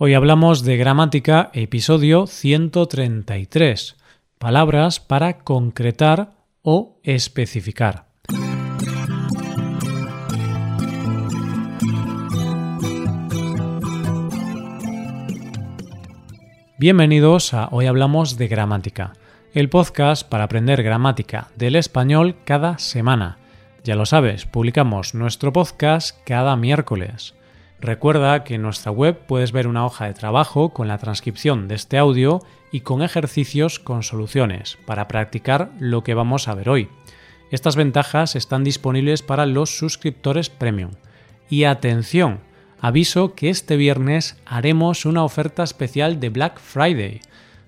Hoy hablamos de gramática, episodio 133, palabras para concretar o especificar. Bienvenidos a Hoy Hablamos de Gramática, el podcast para aprender gramática del español cada semana. Ya lo sabes, publicamos nuestro podcast cada miércoles. Recuerda que en nuestra web puedes ver una hoja de trabajo con la transcripción de este audio y con ejercicios con soluciones para practicar lo que vamos a ver hoy. Estas ventajas están disponibles para los suscriptores premium. Y atención, aviso que este viernes haremos una oferta especial de Black Friday.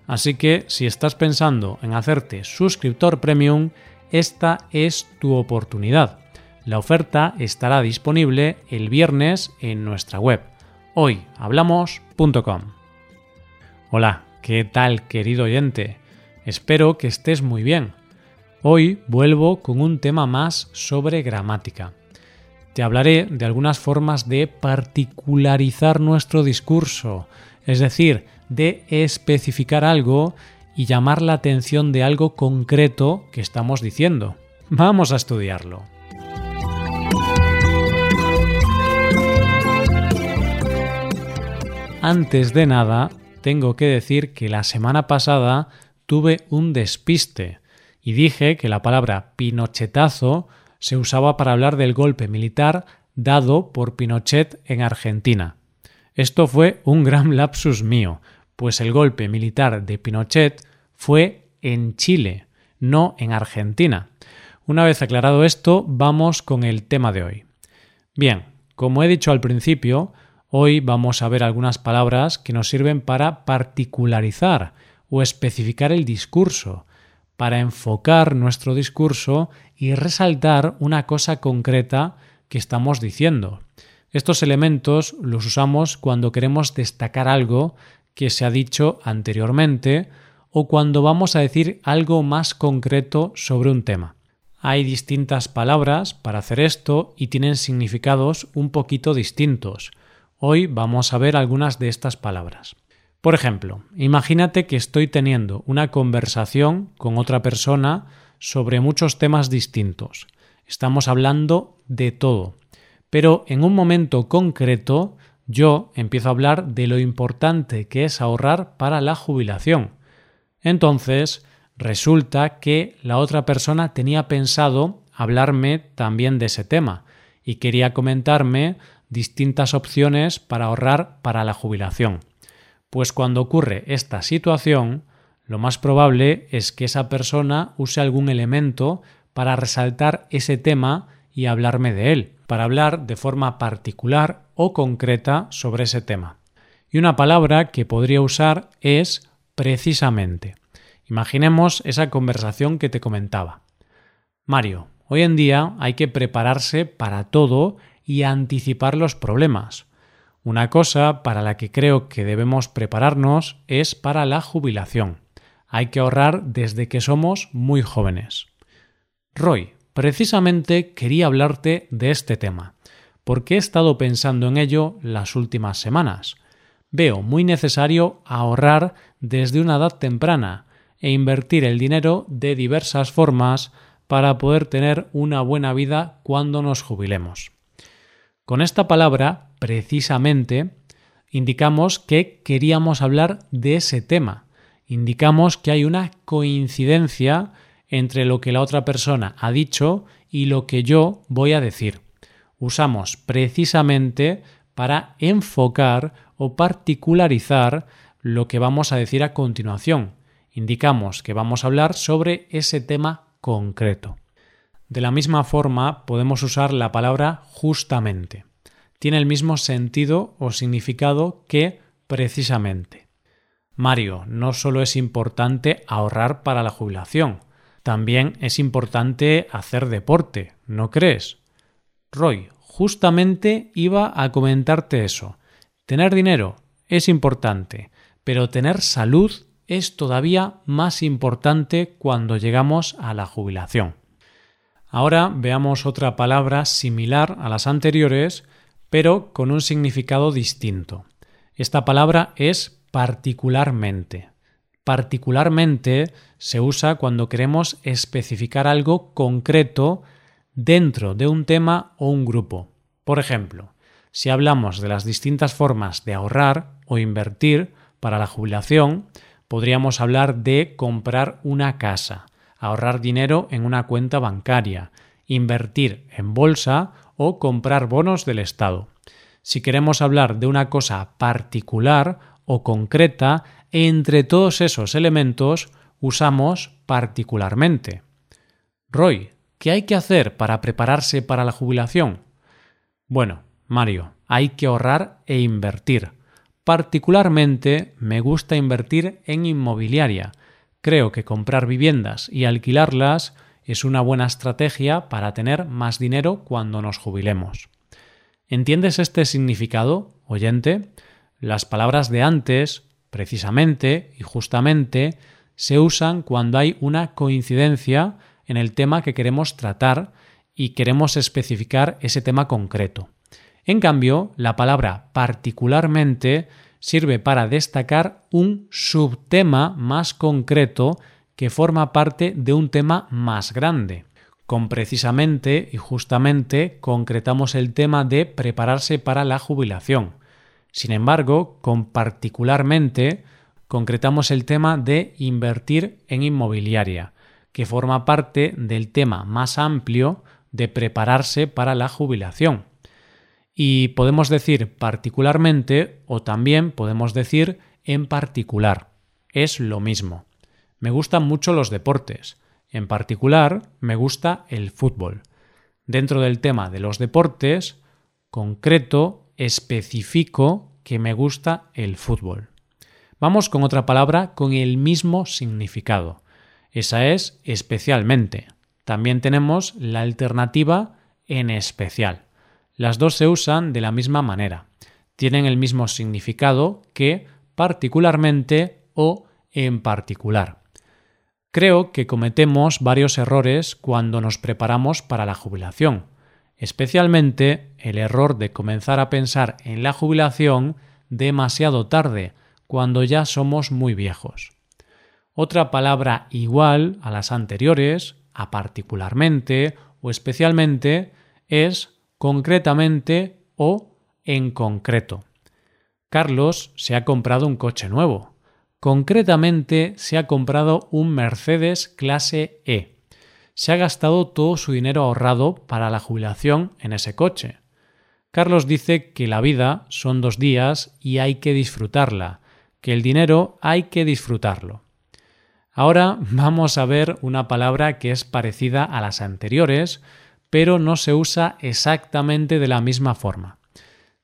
Así que si estás pensando en hacerte suscriptor premium, esta es tu oportunidad. La oferta estará disponible el viernes en nuestra web hoyhablamos.com. Hola, ¿qué tal querido oyente? Espero que estés muy bien. Hoy vuelvo con un tema más sobre gramática. Te hablaré de algunas formas de particularizar nuestro discurso, es decir, de especificar algo y llamar la atención de algo concreto que estamos diciendo. Vamos a estudiarlo. Antes de nada, tengo que decir que la semana pasada tuve un despiste y dije que la palabra pinochetazo se usaba para hablar del golpe militar dado por Pinochet en Argentina. Esto fue un gran lapsus mío, pues el golpe militar de Pinochet fue en Chile, no en Argentina. Una vez aclarado esto, vamos con el tema de hoy. Bien, como he dicho al principio, Hoy vamos a ver algunas palabras que nos sirven para particularizar o especificar el discurso, para enfocar nuestro discurso y resaltar una cosa concreta que estamos diciendo. Estos elementos los usamos cuando queremos destacar algo que se ha dicho anteriormente o cuando vamos a decir algo más concreto sobre un tema. Hay distintas palabras para hacer esto y tienen significados un poquito distintos. Hoy vamos a ver algunas de estas palabras. Por ejemplo, imagínate que estoy teniendo una conversación con otra persona sobre muchos temas distintos. Estamos hablando de todo. Pero en un momento concreto yo empiezo a hablar de lo importante que es ahorrar para la jubilación. Entonces, resulta que la otra persona tenía pensado hablarme también de ese tema y quería comentarme distintas opciones para ahorrar para la jubilación. Pues cuando ocurre esta situación, lo más probable es que esa persona use algún elemento para resaltar ese tema y hablarme de él, para hablar de forma particular o concreta sobre ese tema. Y una palabra que podría usar es precisamente. Imaginemos esa conversación que te comentaba. Mario, hoy en día hay que prepararse para todo y anticipar los problemas. Una cosa para la que creo que debemos prepararnos es para la jubilación. Hay que ahorrar desde que somos muy jóvenes. Roy, precisamente quería hablarte de este tema, porque he estado pensando en ello las últimas semanas. Veo muy necesario ahorrar desde una edad temprana e invertir el dinero de diversas formas para poder tener una buena vida cuando nos jubilemos. Con esta palabra, precisamente, indicamos que queríamos hablar de ese tema. Indicamos que hay una coincidencia entre lo que la otra persona ha dicho y lo que yo voy a decir. Usamos precisamente para enfocar o particularizar lo que vamos a decir a continuación. Indicamos que vamos a hablar sobre ese tema concreto. De la misma forma, podemos usar la palabra justamente. Tiene el mismo sentido o significado que precisamente. Mario, no solo es importante ahorrar para la jubilación, también es importante hacer deporte, ¿no crees? Roy, justamente iba a comentarte eso. Tener dinero es importante, pero tener salud es todavía más importante cuando llegamos a la jubilación. Ahora veamos otra palabra similar a las anteriores, pero con un significado distinto. Esta palabra es particularmente. Particularmente se usa cuando queremos especificar algo concreto dentro de un tema o un grupo. Por ejemplo, si hablamos de las distintas formas de ahorrar o invertir para la jubilación, podríamos hablar de comprar una casa, ahorrar dinero en una cuenta bancaria, invertir en bolsa o comprar bonos del Estado. Si queremos hablar de una cosa particular o concreta, entre todos esos elementos usamos particularmente. Roy, ¿qué hay que hacer para prepararse para la jubilación? Bueno, Mario, hay que ahorrar e invertir. Particularmente me gusta invertir en inmobiliaria. Creo que comprar viviendas y alquilarlas es una buena estrategia para tener más dinero cuando nos jubilemos. ¿Entiendes este significado, oyente? Las palabras de antes, precisamente y justamente, se usan cuando hay una coincidencia en el tema que queremos tratar y queremos especificar ese tema concreto. En cambio, la palabra particularmente sirve para destacar un subtema más concreto que forma parte de un tema más grande. Con precisamente y justamente concretamos el tema de prepararse para la jubilación. Sin embargo, con particularmente concretamos el tema de invertir en inmobiliaria, que forma parte del tema más amplio de prepararse para la jubilación. Y podemos decir particularmente o también podemos decir en particular. Es lo mismo. Me gustan mucho los deportes. En particular, me gusta el fútbol. Dentro del tema de los deportes, concreto, especifico que me gusta el fútbol. Vamos con otra palabra con el mismo significado. Esa es especialmente. También tenemos la alternativa en especial. Las dos se usan de la misma manera. Tienen el mismo significado que particularmente o en particular. Creo que cometemos varios errores cuando nos preparamos para la jubilación, especialmente el error de comenzar a pensar en la jubilación demasiado tarde, cuando ya somos muy viejos. Otra palabra igual a las anteriores, a particularmente o especialmente, es concretamente o en concreto. Carlos se ha comprado un coche nuevo. Concretamente se ha comprado un Mercedes clase E. Se ha gastado todo su dinero ahorrado para la jubilación en ese coche. Carlos dice que la vida son dos días y hay que disfrutarla, que el dinero hay que disfrutarlo. Ahora vamos a ver una palabra que es parecida a las anteriores, pero no se usa exactamente de la misma forma.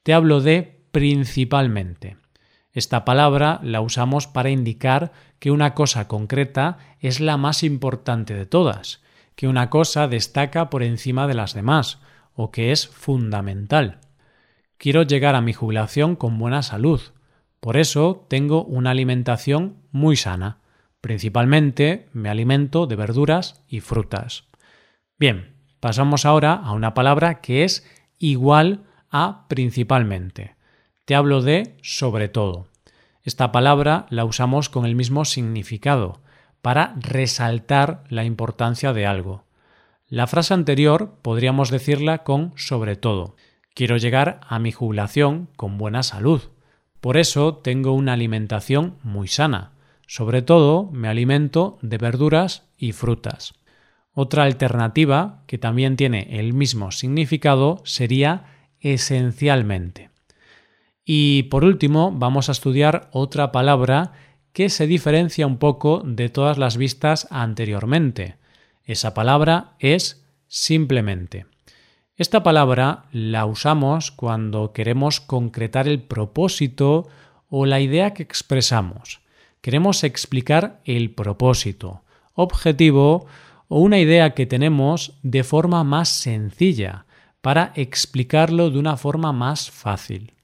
Te hablo de principalmente. Esta palabra la usamos para indicar que una cosa concreta es la más importante de todas, que una cosa destaca por encima de las demás, o que es fundamental. Quiero llegar a mi jubilación con buena salud. Por eso tengo una alimentación muy sana. Principalmente me alimento de verduras y frutas. Bien, Pasamos ahora a una palabra que es igual a principalmente. Te hablo de sobre todo. Esta palabra la usamos con el mismo significado, para resaltar la importancia de algo. La frase anterior podríamos decirla con sobre todo. Quiero llegar a mi jubilación con buena salud. Por eso tengo una alimentación muy sana. Sobre todo me alimento de verduras y frutas. Otra alternativa, que también tiene el mismo significado, sería esencialmente. Y por último, vamos a estudiar otra palabra que se diferencia un poco de todas las vistas anteriormente. Esa palabra es simplemente. Esta palabra la usamos cuando queremos concretar el propósito o la idea que expresamos. Queremos explicar el propósito, objetivo o una idea que tenemos de forma más sencilla para explicarlo de una forma más fácil.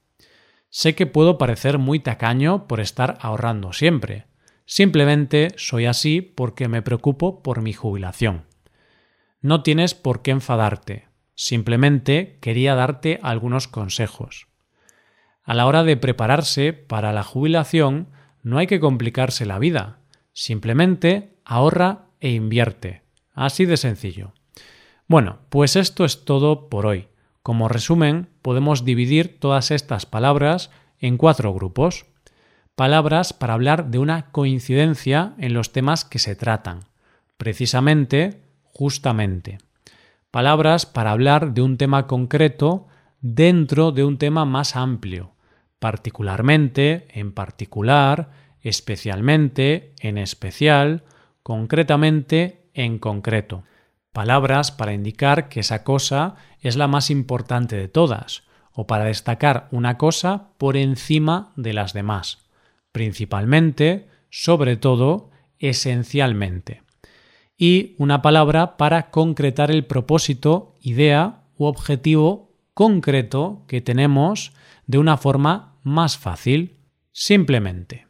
Sé que puedo parecer muy tacaño por estar ahorrando siempre. Simplemente soy así porque me preocupo por mi jubilación. No tienes por qué enfadarte. Simplemente quería darte algunos consejos. A la hora de prepararse para la jubilación, no hay que complicarse la vida. Simplemente ahorra e invierte. Así de sencillo. Bueno, pues esto es todo por hoy. Como resumen, podemos dividir todas estas palabras en cuatro grupos. Palabras para hablar de una coincidencia en los temas que se tratan. Precisamente, justamente. Palabras para hablar de un tema concreto dentro de un tema más amplio. Particularmente, en particular, especialmente, en especial, concretamente, en concreto palabras para indicar que esa cosa es la más importante de todas, o para destacar una cosa por encima de las demás, principalmente, sobre todo, esencialmente. Y una palabra para concretar el propósito, idea u objetivo concreto que tenemos de una forma más fácil, simplemente.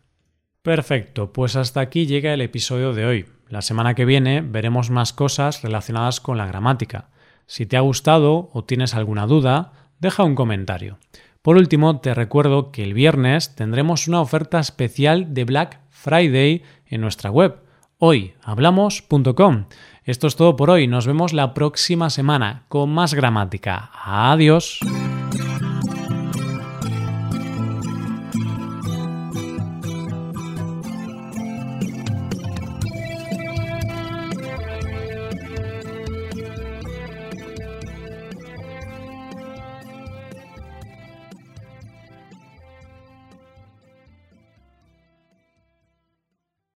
Perfecto, pues hasta aquí llega el episodio de hoy. La semana que viene veremos más cosas relacionadas con la gramática. Si te ha gustado o tienes alguna duda, deja un comentario. Por último, te recuerdo que el viernes tendremos una oferta especial de Black Friday en nuestra web, hoyhablamos.com. Esto es todo por hoy, nos vemos la próxima semana con más gramática. Adiós.